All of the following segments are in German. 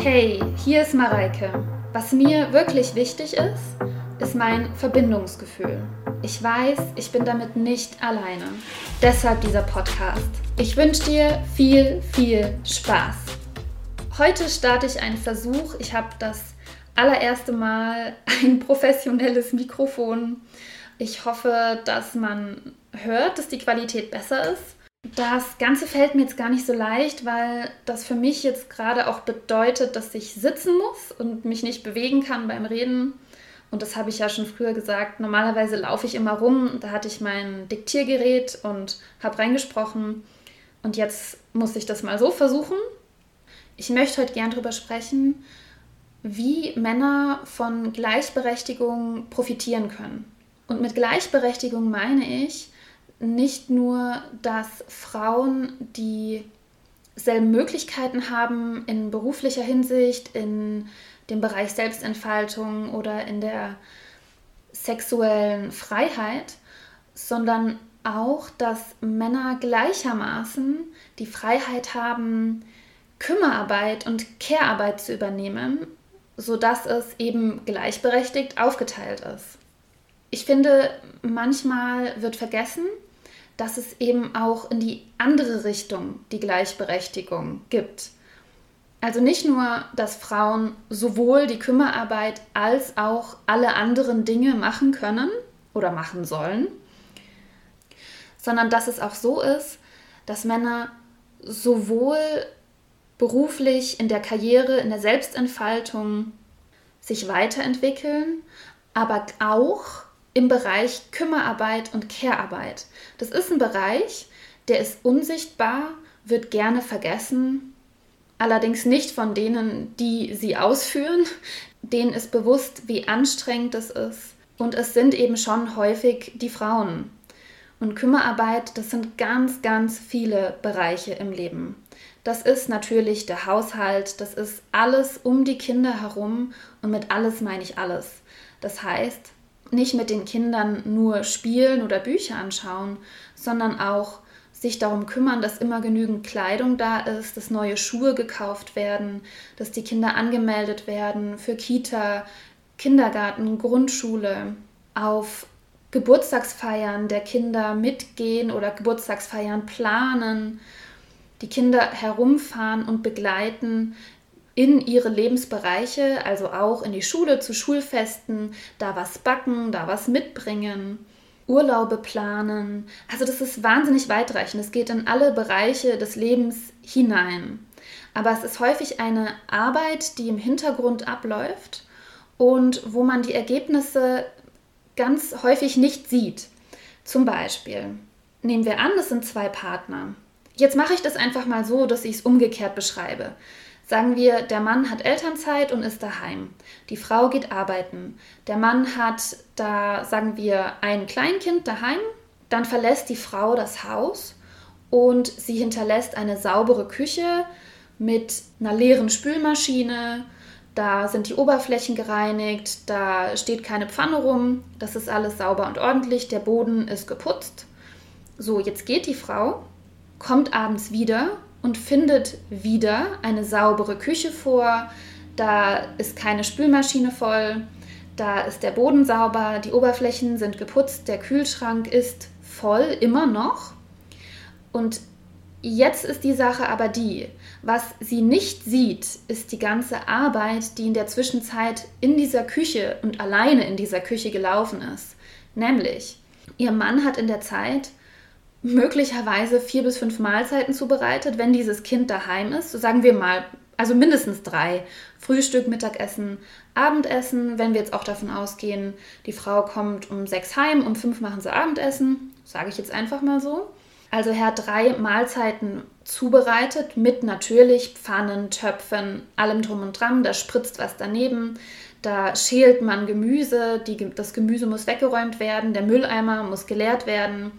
Hey, hier ist Mareike. Was mir wirklich wichtig ist, ist mein Verbindungsgefühl. Ich weiß, ich bin damit nicht alleine. Deshalb dieser Podcast. Ich wünsche dir viel, viel Spaß. Heute starte ich einen Versuch. Ich habe das allererste Mal ein professionelles Mikrofon. Ich hoffe, dass man hört, dass die Qualität besser ist. Das Ganze fällt mir jetzt gar nicht so leicht, weil das für mich jetzt gerade auch bedeutet, dass ich sitzen muss und mich nicht bewegen kann beim Reden. Und das habe ich ja schon früher gesagt. Normalerweise laufe ich immer rum. Da hatte ich mein Diktiergerät und habe reingesprochen. Und jetzt muss ich das mal so versuchen. Ich möchte heute gern darüber sprechen, wie Männer von Gleichberechtigung profitieren können. Und mit Gleichberechtigung meine ich, nicht nur, dass Frauen dieselben Möglichkeiten haben in beruflicher Hinsicht, in dem Bereich Selbstentfaltung oder in der sexuellen Freiheit, sondern auch, dass Männer gleichermaßen die Freiheit haben, Kümmerarbeit und Care-Arbeit zu übernehmen, sodass es eben gleichberechtigt aufgeteilt ist. Ich finde, manchmal wird vergessen, dass es eben auch in die andere Richtung die Gleichberechtigung gibt. Also nicht nur, dass Frauen sowohl die Kümmerarbeit als auch alle anderen Dinge machen können oder machen sollen, sondern dass es auch so ist, dass Männer sowohl beruflich in der Karriere, in der Selbstentfaltung sich weiterentwickeln, aber auch im Bereich Kümmerarbeit und Care-Arbeit. Das ist ein Bereich, der ist unsichtbar, wird gerne vergessen, allerdings nicht von denen, die sie ausführen. Denen ist bewusst, wie anstrengend es ist. Und es sind eben schon häufig die Frauen. Und Kümmerarbeit, das sind ganz, ganz viele Bereiche im Leben. Das ist natürlich der Haushalt, das ist alles um die Kinder herum und mit alles meine ich alles. Das heißt, nicht mit den Kindern nur spielen oder Bücher anschauen, sondern auch sich darum kümmern, dass immer genügend Kleidung da ist, dass neue Schuhe gekauft werden, dass die Kinder angemeldet werden für Kita, Kindergarten, Grundschule, auf Geburtstagsfeiern der Kinder mitgehen oder Geburtstagsfeiern planen, die Kinder herumfahren und begleiten, in ihre Lebensbereiche, also auch in die Schule, zu Schulfesten, da was backen, da was mitbringen, Urlaube planen. Also das ist wahnsinnig weitreichend. Es geht in alle Bereiche des Lebens hinein. Aber es ist häufig eine Arbeit, die im Hintergrund abläuft und wo man die Ergebnisse ganz häufig nicht sieht. Zum Beispiel, nehmen wir an, es sind zwei Partner. Jetzt mache ich das einfach mal so, dass ich es umgekehrt beschreibe. Sagen wir, der Mann hat Elternzeit und ist daheim. Die Frau geht arbeiten. Der Mann hat da, sagen wir, ein Kleinkind daheim. Dann verlässt die Frau das Haus und sie hinterlässt eine saubere Küche mit einer leeren Spülmaschine. Da sind die Oberflächen gereinigt, da steht keine Pfanne rum, das ist alles sauber und ordentlich, der Boden ist geputzt. So, jetzt geht die Frau, kommt abends wieder und findet wieder eine saubere Küche vor. Da ist keine Spülmaschine voll, da ist der Boden sauber, die Oberflächen sind geputzt, der Kühlschrank ist voll, immer noch. Und jetzt ist die Sache aber die, was sie nicht sieht, ist die ganze Arbeit, die in der Zwischenzeit in dieser Küche und alleine in dieser Küche gelaufen ist. Nämlich, ihr Mann hat in der Zeit möglicherweise vier bis fünf Mahlzeiten zubereitet, wenn dieses Kind daheim ist. So sagen wir mal, also mindestens drei. Frühstück, Mittagessen, Abendessen. Wenn wir jetzt auch davon ausgehen, die Frau kommt um sechs heim, um fünf machen sie Abendessen, sage ich jetzt einfach mal so. Also er hat drei Mahlzeiten zubereitet mit natürlich Pfannen, Töpfen, allem drum und dran. Da spritzt was daneben. Da schält man Gemüse, die, das Gemüse muss weggeräumt werden, der Mülleimer muss geleert werden.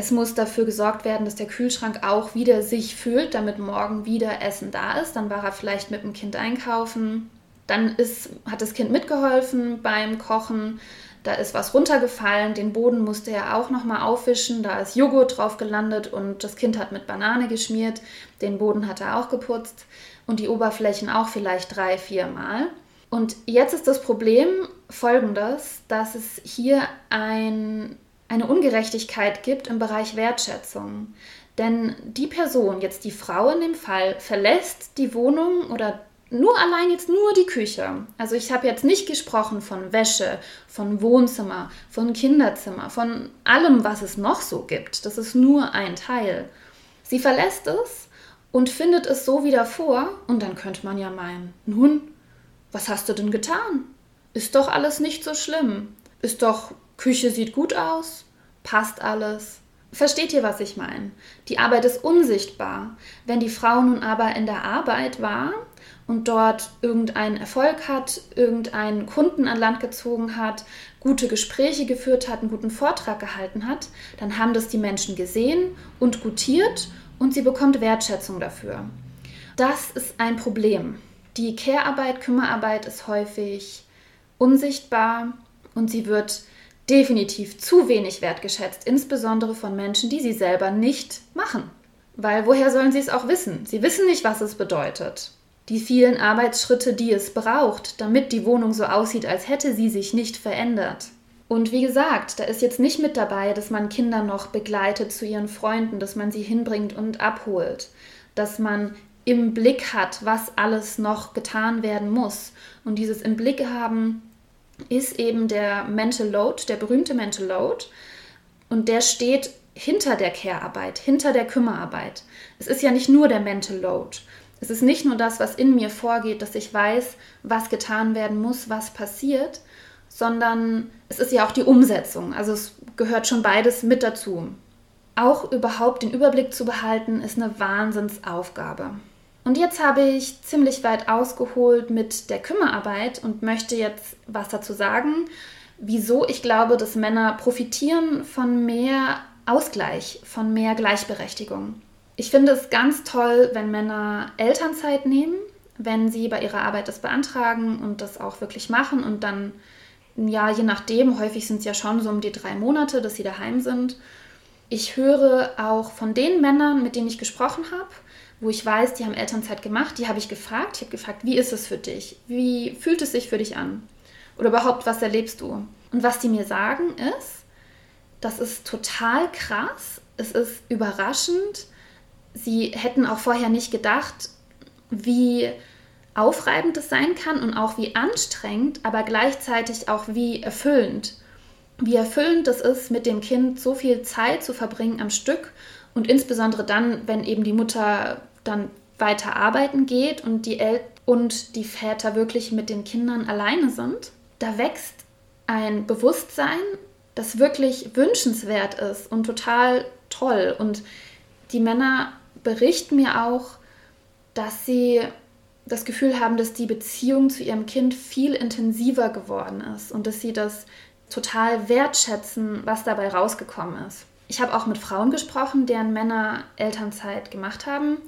Es muss dafür gesorgt werden, dass der Kühlschrank auch wieder sich füllt, damit morgen wieder Essen da ist. Dann war er vielleicht mit dem Kind einkaufen. Dann ist, hat das Kind mitgeholfen beim Kochen. da ist was runtergefallen, den Boden musste er auch nochmal aufwischen, da ist Joghurt drauf gelandet und das Kind hat mit Banane geschmiert, den Boden hat er auch geputzt und die Oberflächen auch vielleicht drei, vier Mal. Und jetzt ist das Problem folgendes, dass es hier ein, eine Ungerechtigkeit gibt im Bereich Wertschätzung. Denn die Person, jetzt die Frau in dem Fall, verlässt die Wohnung oder nur allein jetzt nur die Küche. Also ich habe jetzt nicht gesprochen von Wäsche, von Wohnzimmer, von Kinderzimmer, von allem, was es noch so gibt. Das ist nur ein Teil. Sie verlässt es und findet es so wieder vor und dann könnte man ja meinen, nun, was hast du denn getan? Ist doch alles nicht so schlimm. Ist doch, Küche sieht gut aus, passt alles. Versteht ihr, was ich meine? Die Arbeit ist unsichtbar. Wenn die Frau nun aber in der Arbeit war und dort irgendeinen Erfolg hat, irgendeinen Kunden an Land gezogen hat, gute Gespräche geführt hat, einen guten Vortrag gehalten hat, dann haben das die Menschen gesehen und gutiert und sie bekommt Wertschätzung dafür. Das ist ein Problem. Die Care-Arbeit, Kümmerarbeit ist häufig unsichtbar und sie wird definitiv zu wenig wertgeschätzt, insbesondere von Menschen, die sie selber nicht machen. Weil woher sollen sie es auch wissen? Sie wissen nicht, was es bedeutet. Die vielen Arbeitsschritte, die es braucht, damit die Wohnung so aussieht, als hätte sie sich nicht verändert. Und wie gesagt, da ist jetzt nicht mit dabei, dass man Kinder noch begleitet zu ihren Freunden, dass man sie hinbringt und abholt, dass man im Blick hat, was alles noch getan werden muss. Und dieses im Blick haben ist eben der Mental Load, der berühmte Mental Load. Und der steht hinter der Care-Arbeit, hinter der Kümmerarbeit. Es ist ja nicht nur der Mental Load. Es ist nicht nur das, was in mir vorgeht, dass ich weiß, was getan werden muss, was passiert, sondern es ist ja auch die Umsetzung. Also es gehört schon beides mit dazu. Auch überhaupt den Überblick zu behalten, ist eine Wahnsinnsaufgabe. Und jetzt habe ich ziemlich weit ausgeholt mit der Kümmerarbeit und möchte jetzt was dazu sagen, wieso ich glaube, dass Männer profitieren von mehr Ausgleich, von mehr Gleichberechtigung. Ich finde es ganz toll, wenn Männer Elternzeit nehmen, wenn sie bei ihrer Arbeit das beantragen und das auch wirklich machen und dann, ja, je nachdem, häufig sind es ja schon so um die drei Monate, dass sie daheim sind. Ich höre auch von den Männern, mit denen ich gesprochen habe, wo ich weiß, die haben Elternzeit gemacht, die habe ich gefragt. Ich habe gefragt, wie ist es für dich? Wie fühlt es sich für dich an? Oder überhaupt, was erlebst du? Und was die mir sagen ist, das ist total krass, es ist überraschend. Sie hätten auch vorher nicht gedacht, wie aufreibend es sein kann und auch wie anstrengend, aber gleichzeitig auch wie erfüllend. Wie erfüllend es ist, mit dem Kind so viel Zeit zu verbringen am Stück und insbesondere dann, wenn eben die Mutter dann weiter arbeiten geht und die El und die Väter wirklich mit den Kindern alleine sind, da wächst ein Bewusstsein, das wirklich wünschenswert ist und total toll. Und die Männer berichten mir auch, dass sie das Gefühl haben, dass die Beziehung zu ihrem Kind viel intensiver geworden ist und dass sie das total wertschätzen, was dabei rausgekommen ist. Ich habe auch mit Frauen gesprochen, deren Männer Elternzeit gemacht haben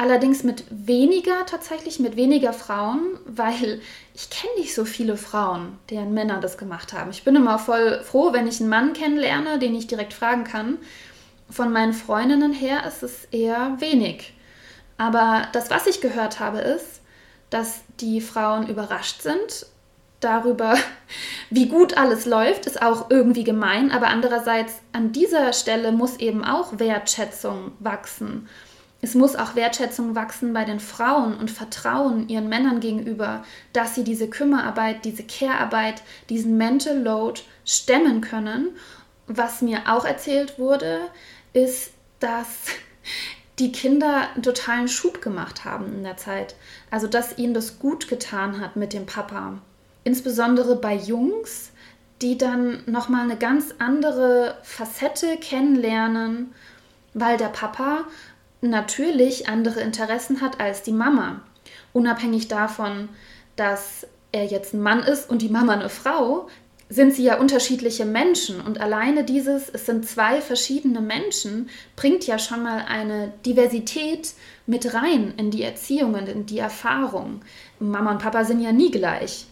Allerdings mit weniger, tatsächlich mit weniger Frauen, weil ich kenne nicht so viele Frauen, deren Männer das gemacht haben. Ich bin immer voll froh, wenn ich einen Mann kennenlerne, den ich direkt fragen kann. Von meinen Freundinnen her ist es eher wenig. Aber das, was ich gehört habe, ist, dass die Frauen überrascht sind darüber, wie gut alles läuft, ist auch irgendwie gemein. Aber andererseits an dieser Stelle muss eben auch Wertschätzung wachsen. Es muss auch Wertschätzung wachsen bei den Frauen und Vertrauen ihren Männern gegenüber, dass sie diese Kümmerarbeit, diese Care-Arbeit, diesen Mental Load stemmen können. Was mir auch erzählt wurde, ist, dass die Kinder einen totalen Schub gemacht haben in der Zeit. Also, dass ihnen das gut getan hat mit dem Papa. Insbesondere bei Jungs, die dann nochmal eine ganz andere Facette kennenlernen, weil der Papa natürlich andere Interessen hat als die Mama. Unabhängig davon, dass er jetzt ein Mann ist und die Mama eine Frau, sind sie ja unterschiedliche Menschen. Und alleine dieses, es sind zwei verschiedene Menschen, bringt ja schon mal eine Diversität mit rein in die Erziehung und in die Erfahrung. Mama und Papa sind ja nie gleich.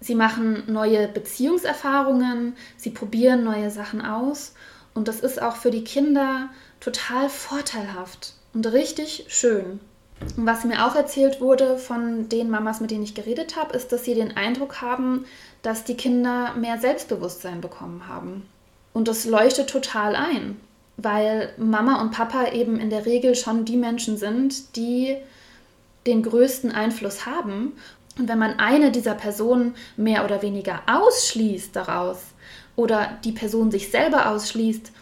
Sie machen neue Beziehungserfahrungen, sie probieren neue Sachen aus und das ist auch für die Kinder total vorteilhaft und richtig schön. Und was mir auch erzählt wurde von den Mamas, mit denen ich geredet habe, ist, dass sie den Eindruck haben, dass die Kinder mehr Selbstbewusstsein bekommen haben. Und das leuchtet total ein, weil Mama und Papa eben in der Regel schon die Menschen sind, die den größten Einfluss haben. Und wenn man eine dieser Personen mehr oder weniger ausschließt daraus oder die Person sich selber ausschließt,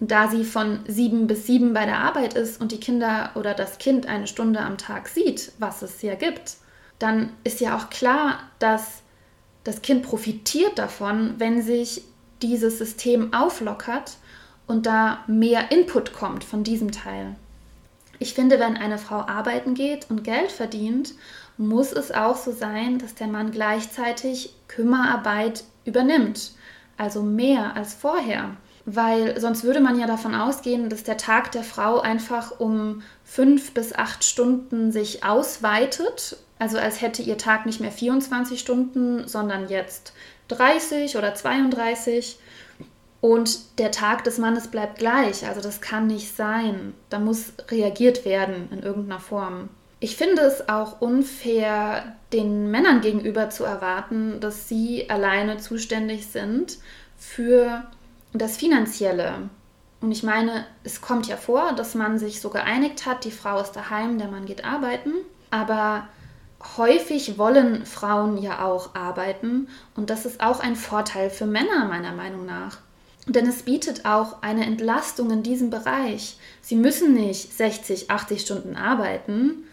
da sie von sieben bis sieben bei der Arbeit ist und die Kinder oder das Kind eine Stunde am Tag sieht, was es ja gibt, dann ist ja auch klar, dass das Kind profitiert davon, wenn sich dieses System auflockert und da mehr Input kommt von diesem Teil. Ich finde, wenn eine Frau arbeiten geht und Geld verdient, muss es auch so sein, dass der Mann gleichzeitig Kümmerarbeit übernimmt, also mehr als vorher. Weil sonst würde man ja davon ausgehen, dass der Tag der Frau einfach um fünf bis acht Stunden sich ausweitet. Also als hätte ihr Tag nicht mehr 24 Stunden, sondern jetzt 30 oder 32. Und der Tag des Mannes bleibt gleich. Also das kann nicht sein. Da muss reagiert werden in irgendeiner Form. Ich finde es auch unfair, den Männern gegenüber zu erwarten, dass sie alleine zuständig sind für das Finanzielle. Und ich meine, es kommt ja vor, dass man sich so geeinigt hat, die Frau ist daheim, der Mann geht arbeiten. Aber häufig wollen Frauen ja auch arbeiten und das ist auch ein Vorteil für Männer meiner Meinung nach. Denn es bietet auch eine Entlastung in diesem Bereich. Sie müssen nicht 60, 80 Stunden arbeiten.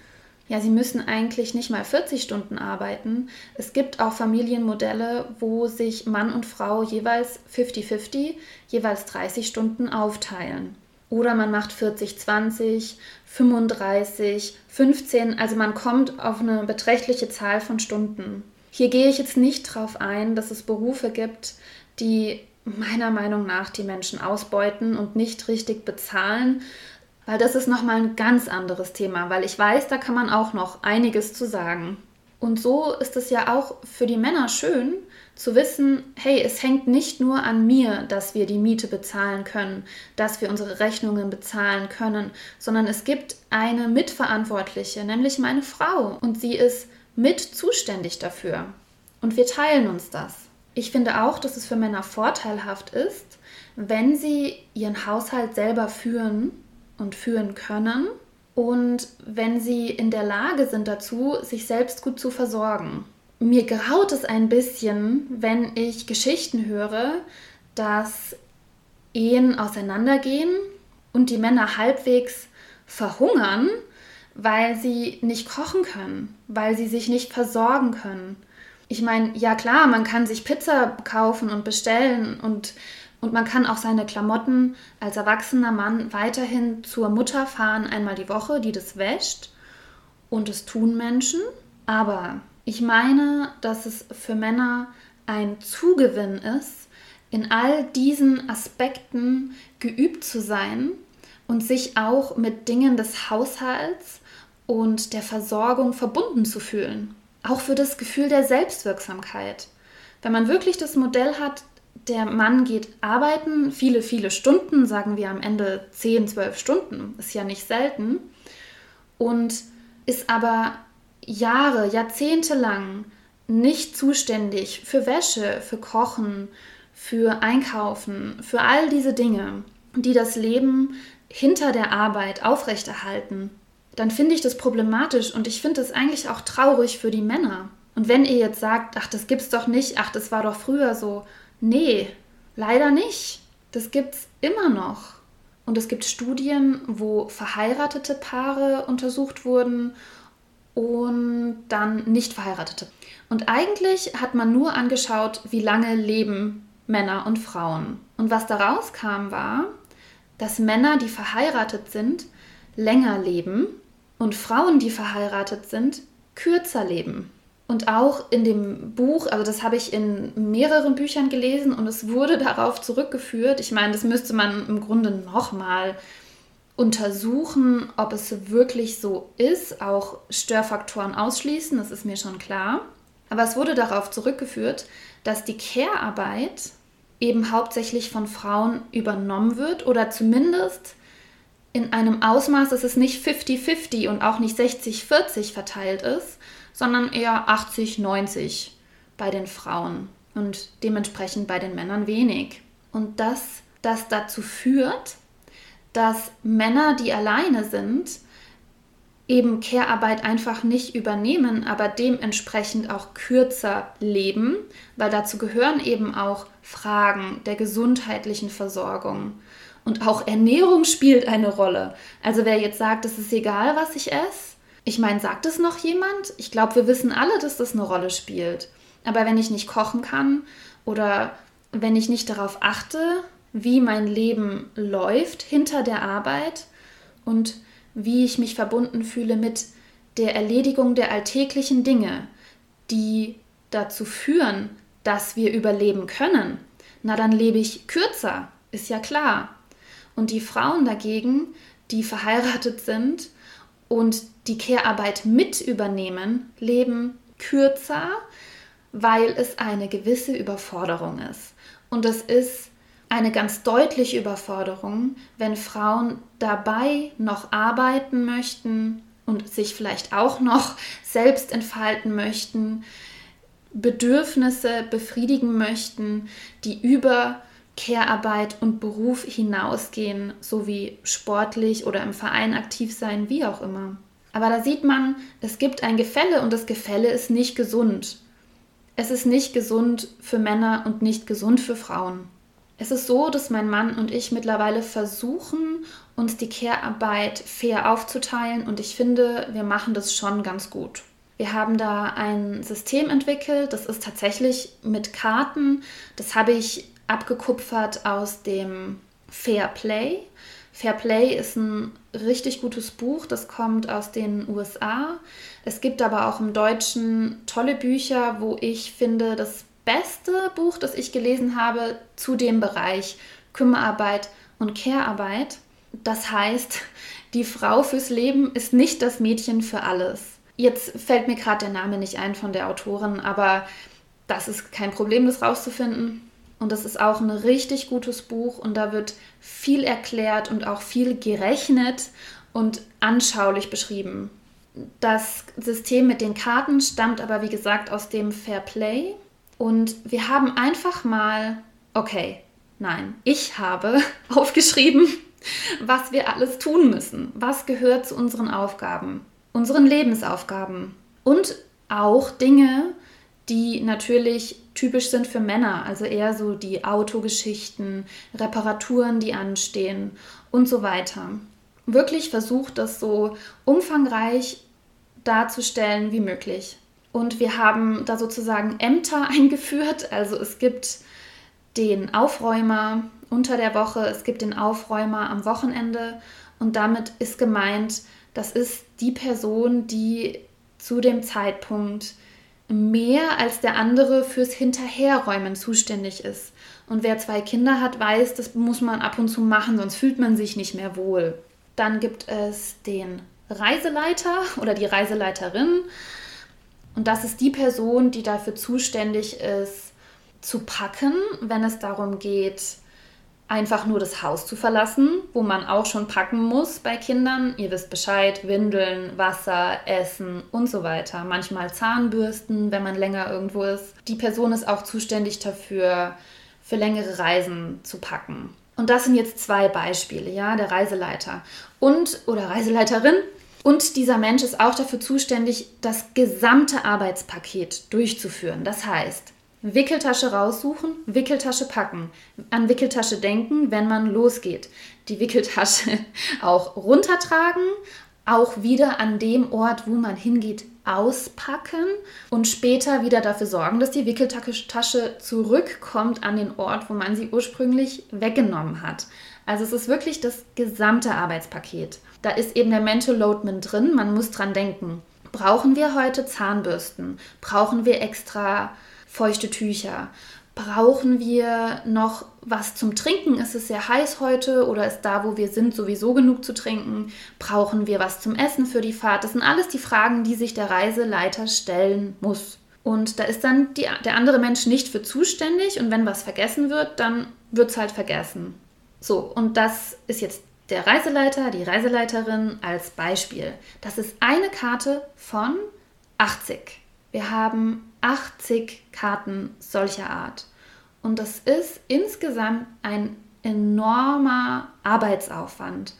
Ja, sie müssen eigentlich nicht mal 40 Stunden arbeiten. Es gibt auch Familienmodelle, wo sich Mann und Frau jeweils 50-50, jeweils 30 Stunden aufteilen. Oder man macht 40, 20, 35, 15, also man kommt auf eine beträchtliche Zahl von Stunden. Hier gehe ich jetzt nicht drauf ein, dass es Berufe gibt, die meiner Meinung nach die Menschen ausbeuten und nicht richtig bezahlen, weil das ist nochmal ein ganz anderes Thema, weil ich weiß, da kann man auch noch einiges zu sagen. Und so ist es ja auch für die Männer schön zu wissen, hey, es hängt nicht nur an mir, dass wir die Miete bezahlen können, dass wir unsere Rechnungen bezahlen können, sondern es gibt eine Mitverantwortliche, nämlich meine Frau, und sie ist mit zuständig dafür. Und wir teilen uns das. Ich finde auch, dass es für Männer vorteilhaft ist, wenn sie ihren Haushalt selber führen und führen können und wenn sie in der Lage sind dazu, sich selbst gut zu versorgen. Mir graut es ein bisschen, wenn ich Geschichten höre, dass Ehen auseinandergehen und die Männer halbwegs verhungern, weil sie nicht kochen können, weil sie sich nicht versorgen können ich meine, ja klar, man kann sich Pizza kaufen und bestellen und, und man kann auch seine Klamotten als erwachsener Mann weiterhin zur Mutter fahren, einmal die Woche, die das wäscht. Und es tun Menschen. Aber ich meine, dass es für Männer ein Zugewinn ist, in all diesen Aspekten geübt zu sein und sich auch mit Dingen des Haushalts und der Versorgung verbunden zu fühlen auch für das Gefühl der Selbstwirksamkeit. Wenn man wirklich das Modell hat, der Mann geht arbeiten, viele, viele Stunden, sagen wir am Ende 10, 12 Stunden, ist ja nicht selten, und ist aber Jahre, Jahrzehnte lang nicht zuständig für Wäsche, für Kochen, für Einkaufen, für all diese Dinge, die das Leben hinter der Arbeit aufrechterhalten dann finde ich das problematisch und ich finde es eigentlich auch traurig für die Männer. Und wenn ihr jetzt sagt, ach, das gibt's doch nicht, ach, das war doch früher so. Nee, leider nicht. Das gibt's immer noch. Und es gibt Studien, wo verheiratete Paare untersucht wurden und dann nicht verheiratete. Und eigentlich hat man nur angeschaut, wie lange leben Männer und Frauen. Und was daraus kam, war, dass Männer, die verheiratet sind, länger leben und Frauen, die verheiratet sind, kürzer leben. Und auch in dem Buch, also das habe ich in mehreren Büchern gelesen und es wurde darauf zurückgeführt. Ich meine, das müsste man im Grunde nochmal untersuchen, ob es wirklich so ist, auch Störfaktoren ausschließen, das ist mir schon klar. Aber es wurde darauf zurückgeführt, dass die Care-Arbeit eben hauptsächlich von Frauen übernommen wird oder zumindest in einem Ausmaß, dass es nicht 50-50 und auch nicht 60-40 verteilt ist, sondern eher 80-90 bei den Frauen und dementsprechend bei den Männern wenig. Und dass das dazu führt, dass Männer, die alleine sind, eben Care-Arbeit einfach nicht übernehmen, aber dementsprechend auch kürzer leben, weil dazu gehören eben auch Fragen der gesundheitlichen Versorgung. Und auch Ernährung spielt eine Rolle. Also wer jetzt sagt, es ist egal, was ich esse, ich meine, sagt es noch jemand? Ich glaube, wir wissen alle, dass das eine Rolle spielt. Aber wenn ich nicht kochen kann oder wenn ich nicht darauf achte, wie mein Leben läuft hinter der Arbeit und wie ich mich verbunden fühle mit der Erledigung der alltäglichen Dinge, die dazu führen, dass wir überleben können, na dann lebe ich kürzer, ist ja klar. Und die Frauen dagegen, die verheiratet sind und die Care-Arbeit mit übernehmen, leben kürzer, weil es eine gewisse Überforderung ist. Und es ist eine ganz deutliche Überforderung, wenn Frauen dabei noch arbeiten möchten und sich vielleicht auch noch selbst entfalten möchten, Bedürfnisse befriedigen möchten, die über Care-Arbeit und Beruf hinausgehen, sowie sportlich oder im Verein aktiv sein, wie auch immer. Aber da sieht man, es gibt ein Gefälle und das Gefälle ist nicht gesund. Es ist nicht gesund für Männer und nicht gesund für Frauen. Es ist so, dass mein Mann und ich mittlerweile versuchen, uns die Care-Arbeit fair aufzuteilen und ich finde, wir machen das schon ganz gut. Wir haben da ein System entwickelt, das ist tatsächlich mit Karten. Das habe ich abgekupfert aus dem Fair Play. Fair Play ist ein richtig gutes Buch, das kommt aus den USA. Es gibt aber auch im Deutschen tolle Bücher, wo ich finde, das beste Buch, das ich gelesen habe zu dem Bereich Kümmerarbeit und Care-Arbeit. Das heißt, die Frau fürs Leben ist nicht das Mädchen für alles. Jetzt fällt mir gerade der Name nicht ein von der Autorin, aber das ist kein Problem, das rauszufinden. Und das ist auch ein richtig gutes Buch und da wird viel erklärt und auch viel gerechnet und anschaulich beschrieben. Das System mit den Karten stammt aber, wie gesagt, aus dem Fair Play. Und wir haben einfach mal, okay, nein, ich habe aufgeschrieben, was wir alles tun müssen. Was gehört zu unseren Aufgaben, unseren Lebensaufgaben. Und auch Dinge, die natürlich typisch sind für Männer, also eher so die Autogeschichten, Reparaturen, die anstehen und so weiter. Wirklich versucht, das so umfangreich darzustellen wie möglich. Und wir haben da sozusagen Ämter eingeführt. Also es gibt den Aufräumer unter der Woche, es gibt den Aufräumer am Wochenende. Und damit ist gemeint, das ist die Person, die zu dem Zeitpunkt mehr als der andere fürs Hinterherräumen zuständig ist. Und wer zwei Kinder hat, weiß, das muss man ab und zu machen, sonst fühlt man sich nicht mehr wohl. Dann gibt es den Reiseleiter oder die Reiseleiterin. Und das ist die Person, die dafür zuständig ist, zu packen, wenn es darum geht, einfach nur das Haus zu verlassen, wo man auch schon packen muss bei Kindern. Ihr wisst Bescheid, Windeln, Wasser, Essen und so weiter. Manchmal Zahnbürsten, wenn man länger irgendwo ist. Die Person ist auch zuständig dafür, für längere Reisen zu packen. Und das sind jetzt zwei Beispiele, ja, der Reiseleiter und oder Reiseleiterin und dieser Mensch ist auch dafür zuständig, das gesamte Arbeitspaket durchzuführen. Das heißt, Wickeltasche raussuchen, Wickeltasche packen, an Wickeltasche denken, wenn man losgeht. Die Wickeltasche auch runtertragen, auch wieder an dem Ort, wo man hingeht, auspacken und später wieder dafür sorgen, dass die Wickeltasche zurückkommt an den Ort, wo man sie ursprünglich weggenommen hat. Also es ist wirklich das gesamte Arbeitspaket. Da ist eben der Mental Load mit drin. Man muss dran denken. Brauchen wir heute Zahnbürsten? Brauchen wir extra feuchte Tücher? Brauchen wir noch was zum Trinken? Ist es sehr heiß heute oder ist da, wo wir sind, sowieso genug zu trinken? Brauchen wir was zum Essen für die Fahrt? Das sind alles die Fragen, die sich der Reiseleiter stellen muss. Und da ist dann die, der andere Mensch nicht für zuständig und wenn was vergessen wird, dann wird es halt vergessen. So, und das ist jetzt der Reiseleiter, die Reiseleiterin als Beispiel. Das ist eine Karte von 80. Wir haben 80 Karten solcher Art. Und das ist insgesamt ein enormer Arbeitsaufwand.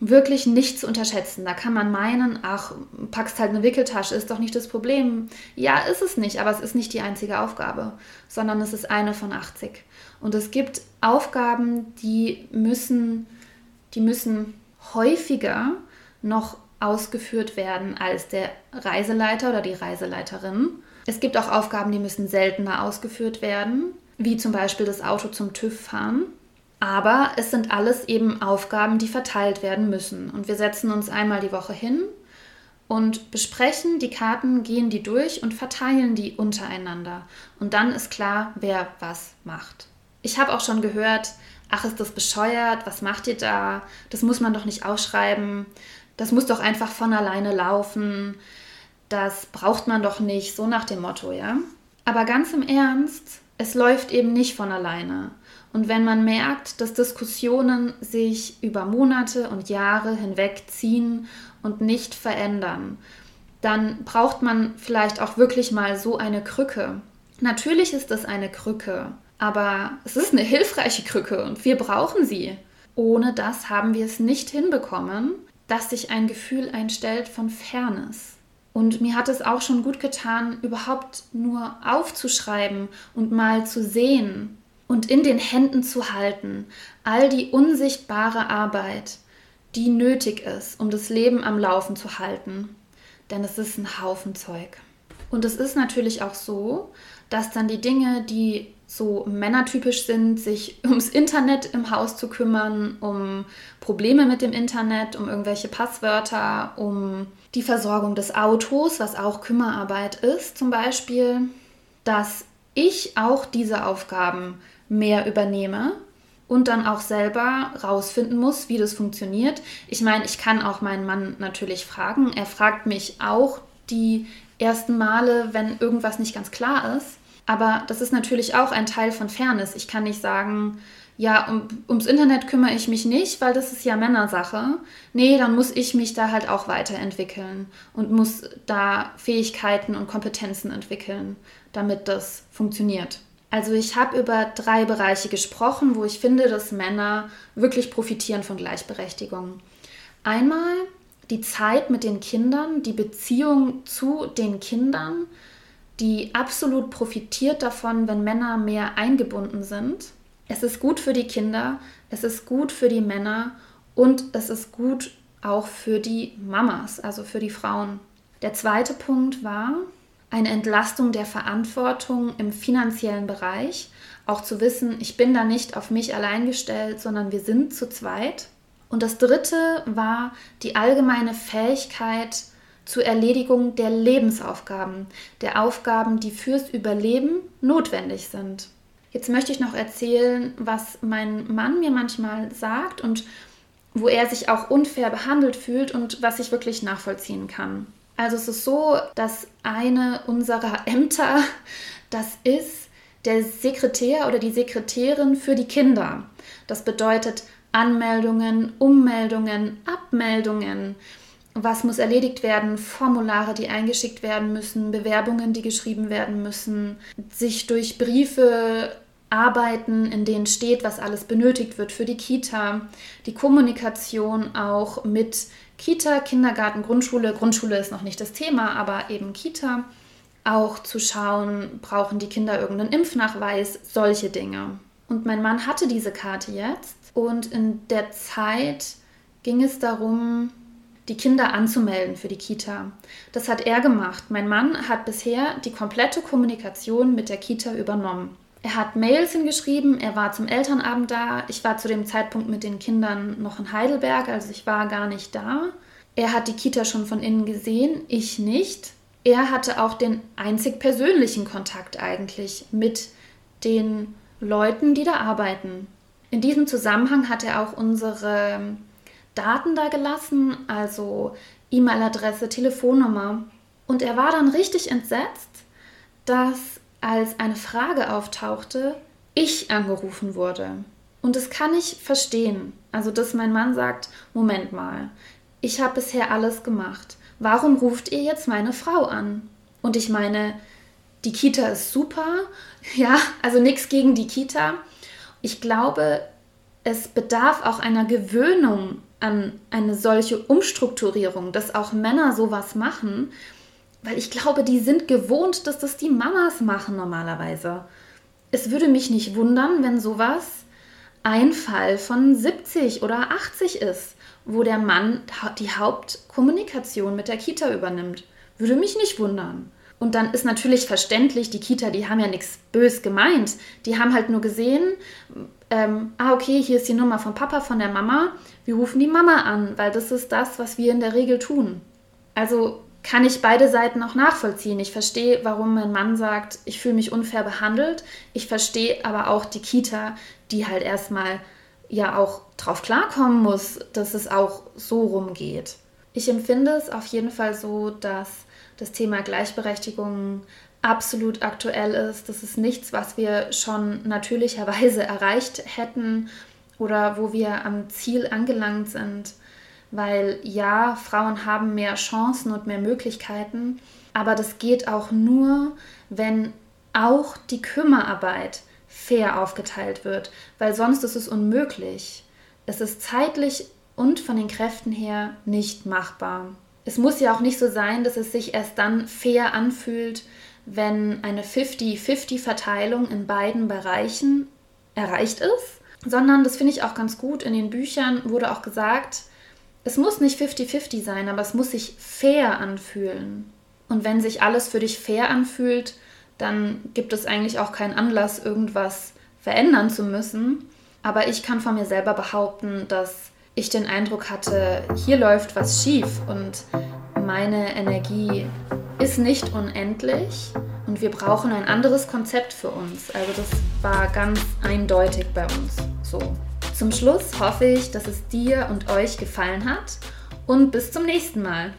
Wirklich nicht zu unterschätzen. Da kann man meinen, ach, packst halt eine Wickeltasche, ist doch nicht das Problem. Ja, ist es nicht, aber es ist nicht die einzige Aufgabe, sondern es ist eine von 80. Und es gibt Aufgaben, die müssen, die müssen häufiger noch ausgeführt werden als der Reiseleiter oder die Reiseleiterin. Es gibt auch Aufgaben, die müssen seltener ausgeführt werden, wie zum Beispiel das Auto zum TÜV fahren. Aber es sind alles eben Aufgaben, die verteilt werden müssen. Und wir setzen uns einmal die Woche hin und besprechen die Karten, gehen die durch und verteilen die untereinander. Und dann ist klar, wer was macht. Ich habe auch schon gehört, ach, ist das bescheuert, was macht ihr da? Das muss man doch nicht ausschreiben. Das muss doch einfach von alleine laufen. Das braucht man doch nicht, so nach dem Motto, ja? Aber ganz im Ernst, es läuft eben nicht von alleine. Und wenn man merkt, dass Diskussionen sich über Monate und Jahre hinweg ziehen und nicht verändern, dann braucht man vielleicht auch wirklich mal so eine Krücke. Natürlich ist das eine Krücke, aber es ist eine hilfreiche Krücke und wir brauchen sie. Ohne das haben wir es nicht hinbekommen, dass sich ein Gefühl einstellt von Fairness. Und mir hat es auch schon gut getan, überhaupt nur aufzuschreiben und mal zu sehen, und in den Händen zu halten, all die unsichtbare Arbeit, die nötig ist, um das Leben am Laufen zu halten. Denn es ist ein Haufen Zeug. Und es ist natürlich auch so, dass dann die Dinge, die so männertypisch sind, sich ums Internet im Haus zu kümmern, um Probleme mit dem Internet, um irgendwelche Passwörter, um die Versorgung des Autos, was auch Kümmerarbeit ist zum Beispiel, dass ich auch diese Aufgaben mehr übernehme und dann auch selber rausfinden muss, wie das funktioniert. Ich meine, ich kann auch meinen Mann natürlich fragen. Er fragt mich auch die ersten Male, wenn irgendwas nicht ganz klar ist. Aber das ist natürlich auch ein Teil von Fairness. Ich kann nicht sagen, ja, um, ums Internet kümmere ich mich nicht, weil das ist ja Männersache. Nee, dann muss ich mich da halt auch weiterentwickeln und muss da Fähigkeiten und Kompetenzen entwickeln, damit das funktioniert. Also ich habe über drei Bereiche gesprochen, wo ich finde, dass Männer wirklich profitieren von Gleichberechtigung. Einmal die Zeit mit den Kindern, die Beziehung zu den Kindern, die absolut profitiert davon, wenn Männer mehr eingebunden sind. Es ist gut für die Kinder, es ist gut für die Männer und es ist gut auch für die Mamas, also für die Frauen. Der zweite Punkt war, eine Entlastung der Verantwortung im finanziellen Bereich. Auch zu wissen, ich bin da nicht auf mich allein gestellt, sondern wir sind zu zweit. Und das dritte war die allgemeine Fähigkeit zur Erledigung der Lebensaufgaben, der Aufgaben, die fürs Überleben notwendig sind. Jetzt möchte ich noch erzählen, was mein Mann mir manchmal sagt und wo er sich auch unfair behandelt fühlt und was ich wirklich nachvollziehen kann. Also es ist so, dass eine unserer Ämter, das ist der Sekretär oder die Sekretärin für die Kinder. Das bedeutet Anmeldungen, Ummeldungen, Abmeldungen. Was muss erledigt werden? Formulare, die eingeschickt werden müssen, Bewerbungen, die geschrieben werden müssen, sich durch Briefe arbeiten, in denen steht, was alles benötigt wird für die Kita, die Kommunikation auch mit Kita, Kindergarten, Grundschule. Grundschule ist noch nicht das Thema, aber eben Kita. Auch zu schauen, brauchen die Kinder irgendeinen Impfnachweis, solche Dinge. Und mein Mann hatte diese Karte jetzt und in der Zeit ging es darum, die Kinder anzumelden für die Kita. Das hat er gemacht. Mein Mann hat bisher die komplette Kommunikation mit der Kita übernommen. Er hat Mails hingeschrieben, er war zum Elternabend da. Ich war zu dem Zeitpunkt mit den Kindern noch in Heidelberg, also ich war gar nicht da. Er hat die Kita schon von innen gesehen, ich nicht. Er hatte auch den einzig persönlichen Kontakt eigentlich mit den Leuten, die da arbeiten. In diesem Zusammenhang hat er auch unsere Daten da gelassen, also E-Mail-Adresse, Telefonnummer. Und er war dann richtig entsetzt, dass als eine Frage auftauchte, ich angerufen wurde. Und das kann ich verstehen. Also, dass mein Mann sagt, Moment mal, ich habe bisher alles gemacht. Warum ruft ihr jetzt meine Frau an? Und ich meine, die Kita ist super. Ja, also nichts gegen die Kita. Ich glaube, es bedarf auch einer Gewöhnung an eine solche Umstrukturierung, dass auch Männer sowas machen, weil ich glaube, die sind gewohnt, dass das die Mamas machen normalerweise. Es würde mich nicht wundern, wenn sowas ein Fall von 70 oder 80 ist, wo der Mann die Hauptkommunikation mit der Kita übernimmt. Würde mich nicht wundern. Und dann ist natürlich verständlich, die Kita, die haben ja nichts bös gemeint. Die haben halt nur gesehen, ähm, ah, okay, hier ist die Nummer von Papa, von der Mama. Wir rufen die Mama an, weil das ist das, was wir in der Regel tun. Also kann ich beide Seiten auch nachvollziehen. Ich verstehe, warum mein Mann sagt, ich fühle mich unfair behandelt. Ich verstehe aber auch die Kita, die halt erstmal ja auch drauf klarkommen muss, dass es auch so rumgeht. Ich empfinde es auf jeden Fall so, dass das Thema Gleichberechtigung absolut aktuell ist. Das ist nichts, was wir schon natürlicherweise erreicht hätten oder wo wir am Ziel angelangt sind. Weil ja, Frauen haben mehr Chancen und mehr Möglichkeiten, aber das geht auch nur, wenn auch die Kümmerarbeit fair aufgeteilt wird, weil sonst ist es unmöglich. Es ist zeitlich und von den Kräften her nicht machbar es muss ja auch nicht so sein, dass es sich erst dann fair anfühlt, wenn eine 50-50-Verteilung in beiden Bereichen erreicht ist, sondern das finde ich auch ganz gut. In den Büchern wurde auch gesagt, es muss nicht 50-50 sein, aber es muss sich fair anfühlen. Und wenn sich alles für dich fair anfühlt, dann gibt es eigentlich auch keinen Anlass, irgendwas verändern zu müssen. Aber ich kann von mir selber behaupten, dass ich den Eindruck hatte, hier läuft was schief und meine Energie ist nicht unendlich und wir brauchen ein anderes Konzept für uns. Also das war ganz eindeutig bei uns so. Zum Schluss hoffe ich, dass es dir und euch gefallen hat und bis zum nächsten Mal.